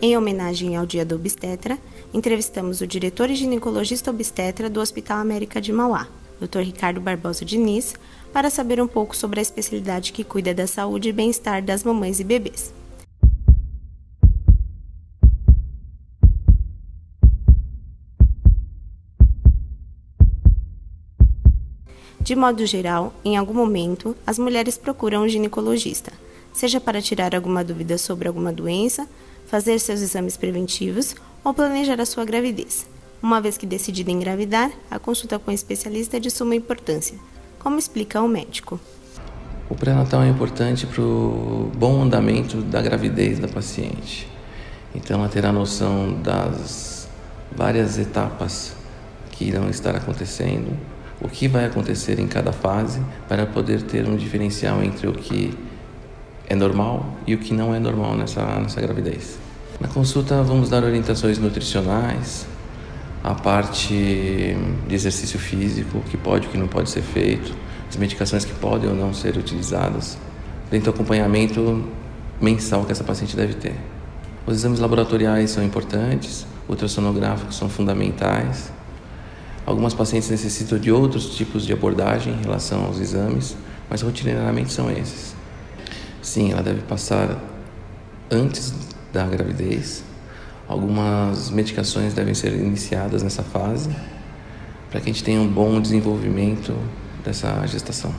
Em homenagem ao Dia do Obstetra, entrevistamos o diretor e ginecologista obstetra do Hospital América de Mauá, Dr. Ricardo Barbosa Diniz, para saber um pouco sobre a especialidade que cuida da saúde e bem-estar das mamães e bebês. De modo geral, em algum momento, as mulheres procuram um ginecologista, seja para tirar alguma dúvida sobre alguma doença, fazer seus exames preventivos ou planejar a sua gravidez. Uma vez que decidida engravidar, a consulta com o especialista é de suma importância, como explica o médico. O pré-natal é importante para o bom andamento da gravidez da paciente. Então, ela terá noção das várias etapas que irão estar acontecendo o que vai acontecer em cada fase para poder ter um diferencial entre o que é normal e o que não é normal nessa, nessa gravidez. Na consulta vamos dar orientações nutricionais, a parte de exercício físico, o que pode e o que não pode ser feito, as medicações que podem ou não ser utilizadas, dentro do acompanhamento mensal que essa paciente deve ter. Os exames laboratoriais são importantes, ultrassonográficos são fundamentais, Algumas pacientes necessitam de outros tipos de abordagem em relação aos exames, mas rotineiramente são esses. Sim, ela deve passar antes da gravidez. Algumas medicações devem ser iniciadas nessa fase para que a gente tenha um bom desenvolvimento dessa gestação.